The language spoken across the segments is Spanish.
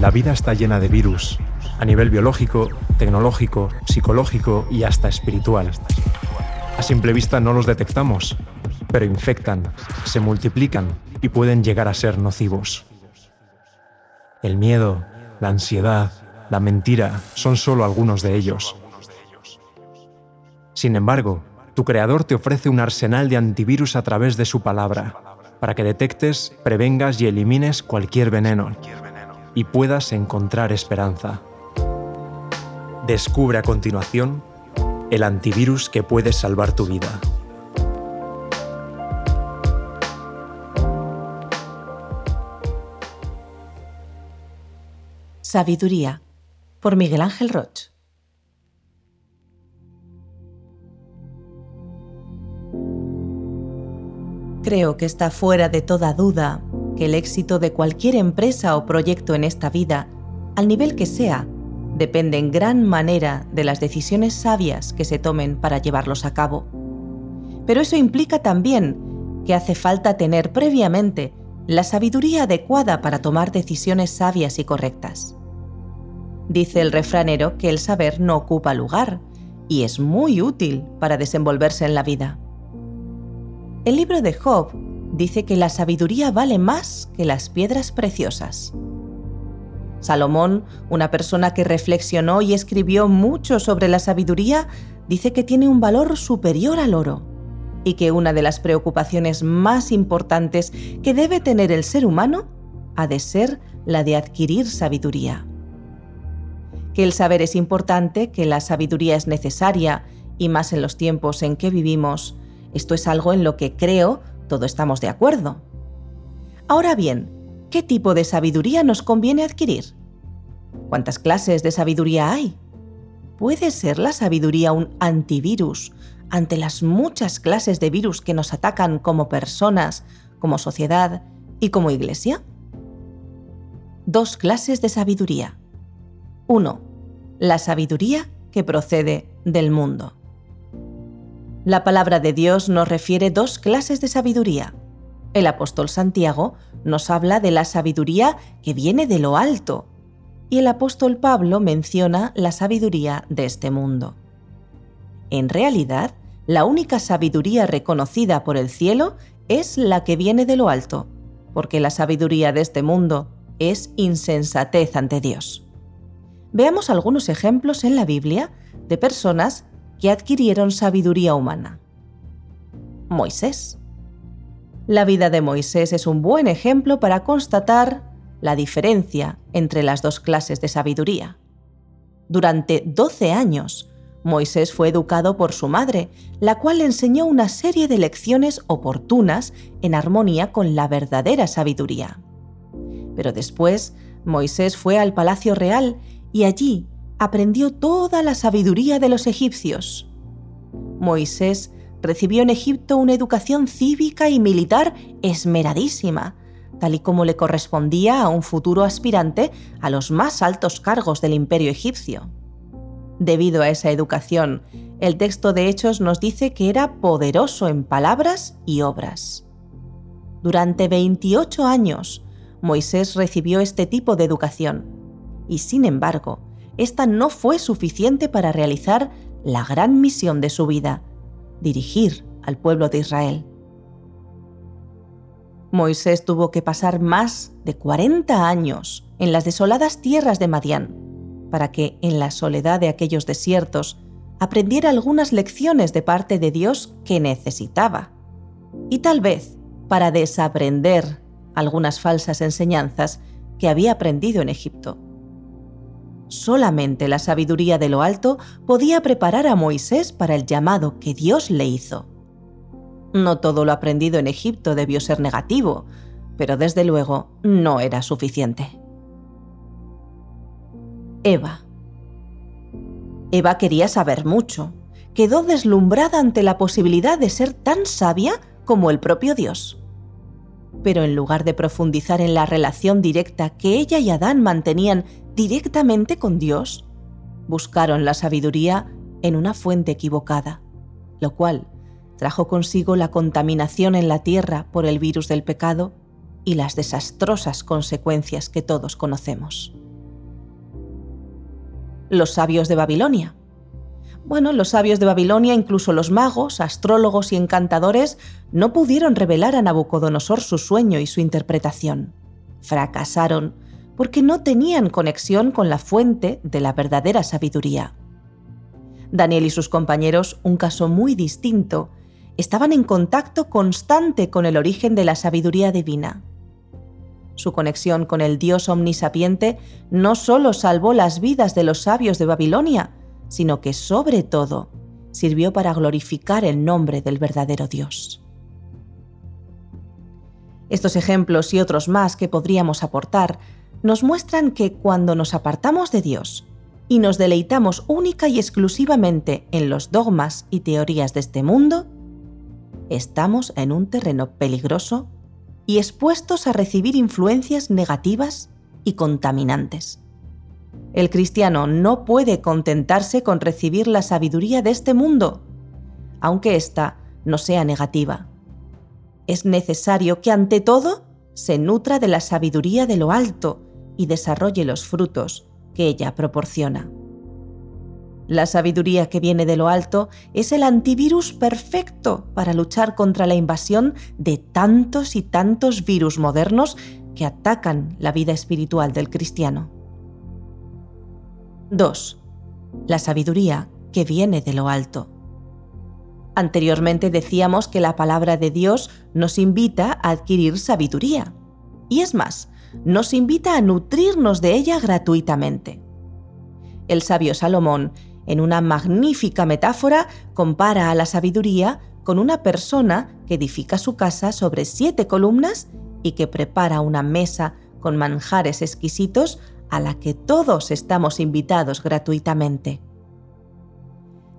La vida está llena de virus, a nivel biológico, tecnológico, psicológico y hasta espiritual. A simple vista no los detectamos, pero infectan, se multiplican y pueden llegar a ser nocivos. El miedo, la ansiedad, la mentira son solo algunos de ellos. Sin embargo, tu creador te ofrece un arsenal de antivirus a través de su palabra, para que detectes, prevengas y elimines cualquier veneno y puedas encontrar esperanza. Descubre a continuación el antivirus que puede salvar tu vida. Sabiduría por Miguel Ángel Roch. Creo que está fuera de toda duda que el éxito de cualquier empresa o proyecto en esta vida, al nivel que sea, depende en gran manera de las decisiones sabias que se tomen para llevarlos a cabo. Pero eso implica también que hace falta tener previamente la sabiduría adecuada para tomar decisiones sabias y correctas. Dice el refranero que el saber no ocupa lugar y es muy útil para desenvolverse en la vida. El libro de Job dice que la sabiduría vale más que las piedras preciosas. Salomón, una persona que reflexionó y escribió mucho sobre la sabiduría, dice que tiene un valor superior al oro y que una de las preocupaciones más importantes que debe tener el ser humano ha de ser la de adquirir sabiduría. Que el saber es importante, que la sabiduría es necesaria, y más en los tiempos en que vivimos, esto es algo en lo que creo todos estamos de acuerdo. Ahora bien, ¿qué tipo de sabiduría nos conviene adquirir? ¿Cuántas clases de sabiduría hay? ¿Puede ser la sabiduría un antivirus ante las muchas clases de virus que nos atacan como personas, como sociedad y como iglesia? Dos clases de sabiduría. 1. La sabiduría que procede del mundo. La palabra de Dios nos refiere dos clases de sabiduría. El apóstol Santiago nos habla de la sabiduría que viene de lo alto y el apóstol Pablo menciona la sabiduría de este mundo. En realidad, la única sabiduría reconocida por el cielo es la que viene de lo alto, porque la sabiduría de este mundo es insensatez ante Dios. Veamos algunos ejemplos en la Biblia de personas que adquirieron sabiduría humana. Moisés. La vida de Moisés es un buen ejemplo para constatar la diferencia entre las dos clases de sabiduría. Durante 12 años, Moisés fue educado por su madre, la cual le enseñó una serie de lecciones oportunas en armonía con la verdadera sabiduría. Pero después, Moisés fue al palacio real y allí aprendió toda la sabiduría de los egipcios. Moisés recibió en Egipto una educación cívica y militar esmeradísima, tal y como le correspondía a un futuro aspirante a los más altos cargos del imperio egipcio. Debido a esa educación, el texto de Hechos nos dice que era poderoso en palabras y obras. Durante 28 años, Moisés recibió este tipo de educación, y sin embargo, esta no fue suficiente para realizar la gran misión de su vida, dirigir al pueblo de Israel. Moisés tuvo que pasar más de 40 años en las desoladas tierras de Madián, para que en la soledad de aquellos desiertos aprendiera algunas lecciones de parte de Dios que necesitaba. Y tal vez para desaprender algunas falsas enseñanzas que había aprendido en Egipto. Solamente la sabiduría de lo alto podía preparar a Moisés para el llamado que Dios le hizo. No todo lo aprendido en Egipto debió ser negativo, pero desde luego no era suficiente. Eva. Eva quería saber mucho. Quedó deslumbrada ante la posibilidad de ser tan sabia como el propio Dios. Pero en lugar de profundizar en la relación directa que ella y Adán mantenían directamente con Dios, buscaron la sabiduría en una fuente equivocada, lo cual trajo consigo la contaminación en la tierra por el virus del pecado y las desastrosas consecuencias que todos conocemos. los sabios de Babilonia. Bueno, los sabios de Babilonia, incluso los magos, astrólogos y encantadores, no pudieron revelar a Nabucodonosor su sueño y su interpretación. Fracasaron porque no tenían conexión con la fuente de la verdadera sabiduría. Daniel y sus compañeros, un caso muy distinto, estaban en contacto constante con el origen de la sabiduría divina. Su conexión con el Dios omnisapiente no solo salvó las vidas de los sabios de Babilonia, sino que sobre todo sirvió para glorificar el nombre del verdadero Dios. Estos ejemplos y otros más que podríamos aportar nos muestran que cuando nos apartamos de Dios y nos deleitamos única y exclusivamente en los dogmas y teorías de este mundo, estamos en un terreno peligroso y expuestos a recibir influencias negativas y contaminantes. El cristiano no puede contentarse con recibir la sabiduría de este mundo, aunque ésta no sea negativa. Es necesario que ante todo se nutra de la sabiduría de lo alto y desarrolle los frutos que ella proporciona. La sabiduría que viene de lo alto es el antivirus perfecto para luchar contra la invasión de tantos y tantos virus modernos que atacan la vida espiritual del cristiano. 2. La sabiduría que viene de lo alto. Anteriormente decíamos que la palabra de Dios nos invita a adquirir sabiduría. Y es más, nos invita a nutrirnos de ella gratuitamente. El sabio Salomón en una magnífica metáfora, compara a la sabiduría con una persona que edifica su casa sobre siete columnas y que prepara una mesa con manjares exquisitos a la que todos estamos invitados gratuitamente.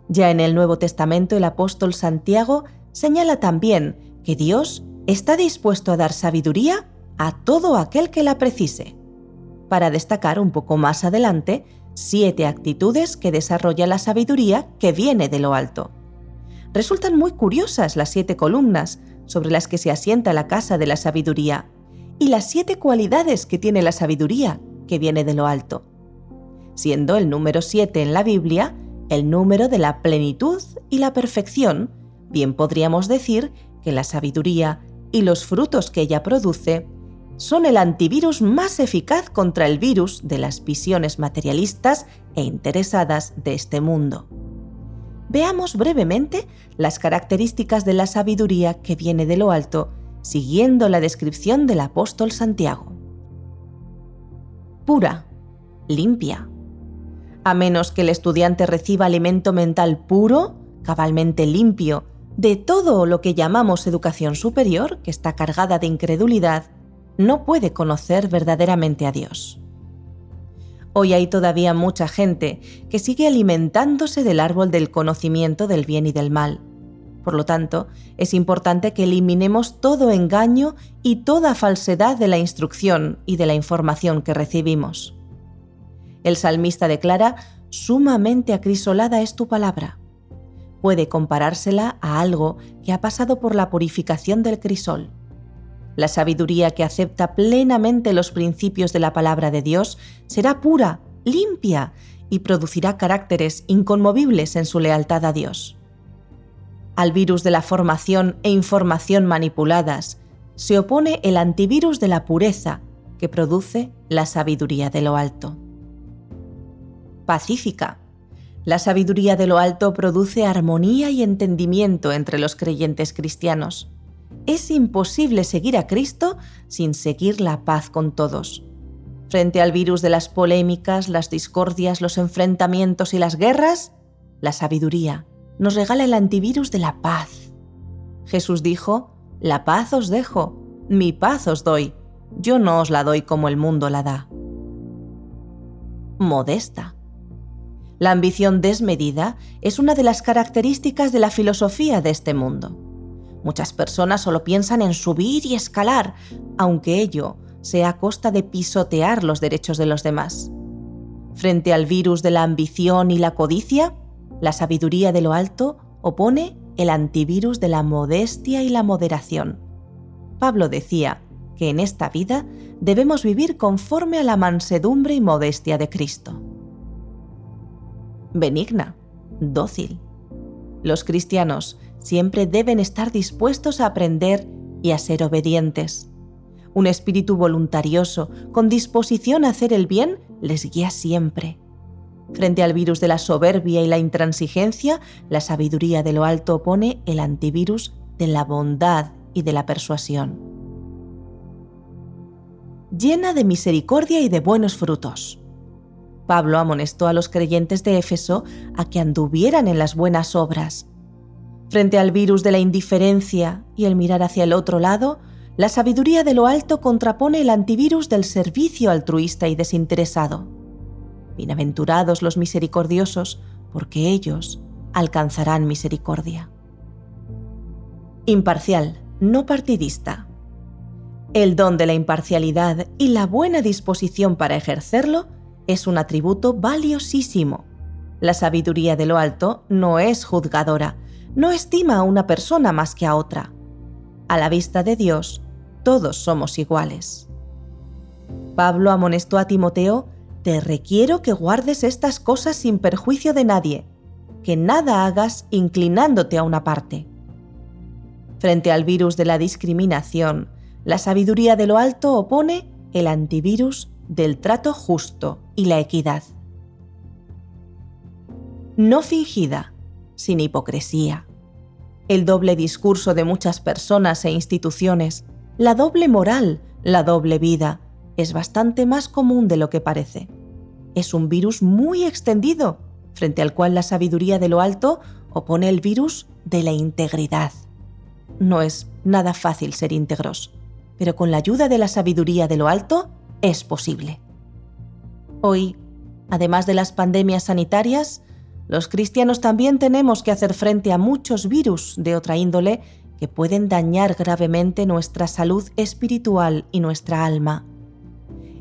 Ya en el Nuevo Testamento el apóstol Santiago señala también que Dios está dispuesto a dar sabiduría a todo aquel que la precise, para destacar un poco más adelante siete actitudes que desarrolla la sabiduría que viene de lo alto. Resultan muy curiosas las siete columnas sobre las que se asienta la casa de la sabiduría y las siete cualidades que tiene la sabiduría que viene de lo alto, siendo el número siete en la Biblia el número de la plenitud y la perfección, bien podríamos decir que la sabiduría y los frutos que ella produce son el antivirus más eficaz contra el virus de las visiones materialistas e interesadas de este mundo. Veamos brevemente las características de la sabiduría que viene de lo alto, siguiendo la descripción del apóstol Santiago. Pura, limpia. A menos que el estudiante reciba alimento mental puro, cabalmente limpio, de todo lo que llamamos educación superior, que está cargada de incredulidad, no puede conocer verdaderamente a Dios. Hoy hay todavía mucha gente que sigue alimentándose del árbol del conocimiento del bien y del mal. Por lo tanto, es importante que eliminemos todo engaño y toda falsedad de la instrucción y de la información que recibimos. El salmista declara, sumamente acrisolada es tu palabra. Puede comparársela a algo que ha pasado por la purificación del crisol. La sabiduría que acepta plenamente los principios de la palabra de Dios será pura, limpia y producirá caracteres inconmovibles en su lealtad a Dios. Al virus de la formación e información manipuladas se opone el antivirus de la pureza que produce la sabiduría de lo alto. Pacífica. La sabiduría de lo alto produce armonía y entendimiento entre los creyentes cristianos es imposible seguir a Cristo sin seguir la paz con todos. Frente al virus de las polémicas, las discordias, los enfrentamientos y las guerras, la sabiduría nos regala el antivirus de la paz. Jesús dijo, La paz os dejo, mi paz os doy, yo no os la doy como el mundo la da. Modesta. La ambición desmedida es una de las características de la filosofía de este mundo. Muchas personas solo piensan en subir y escalar, aunque ello sea a costa de pisotear los derechos de los demás. Frente al virus de la ambición y la codicia, la sabiduría de lo alto opone el antivirus de la modestia y la moderación. Pablo decía que en esta vida debemos vivir conforme a la mansedumbre y modestia de Cristo. benigna, dócil. Los cristianos siempre deben estar dispuestos a aprender y a ser obedientes. Un espíritu voluntarioso, con disposición a hacer el bien, les guía siempre. Frente al virus de la soberbia y la intransigencia, la sabiduría de lo alto opone el antivirus de la bondad y de la persuasión. Llena de misericordia y de buenos frutos. Pablo amonestó a los creyentes de Éfeso a que anduvieran en las buenas obras. Frente al virus de la indiferencia y el mirar hacia el otro lado, la sabiduría de lo alto contrapone el antivirus del servicio altruista y desinteresado. Bienaventurados los misericordiosos, porque ellos alcanzarán misericordia. Imparcial, no partidista. El don de la imparcialidad y la buena disposición para ejercerlo es un atributo valiosísimo. La sabiduría de lo alto no es juzgadora, no estima a una persona más que a otra. A la vista de Dios, todos somos iguales. Pablo amonestó a Timoteo, te requiero que guardes estas cosas sin perjuicio de nadie, que nada hagas inclinándote a una parte. Frente al virus de la discriminación, la sabiduría de lo alto opone el antivirus del trato justo y la equidad. No fingida, sin hipocresía. El doble discurso de muchas personas e instituciones, la doble moral, la doble vida, es bastante más común de lo que parece. Es un virus muy extendido, frente al cual la sabiduría de lo alto opone el virus de la integridad. No es nada fácil ser íntegros, pero con la ayuda de la sabiduría de lo alto es posible. Hoy, además de las pandemias sanitarias, los cristianos también tenemos que hacer frente a muchos virus de otra índole que pueden dañar gravemente nuestra salud espiritual y nuestra alma.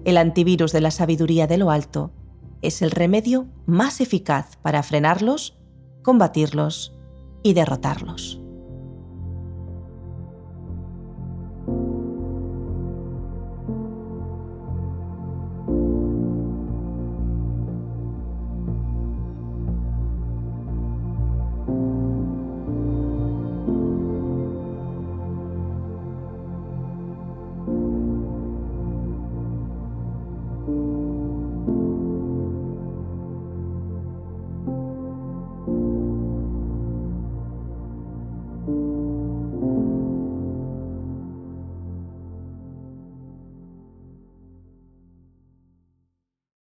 El antivirus de la sabiduría de lo alto es el remedio más eficaz para frenarlos, combatirlos y derrotarlos.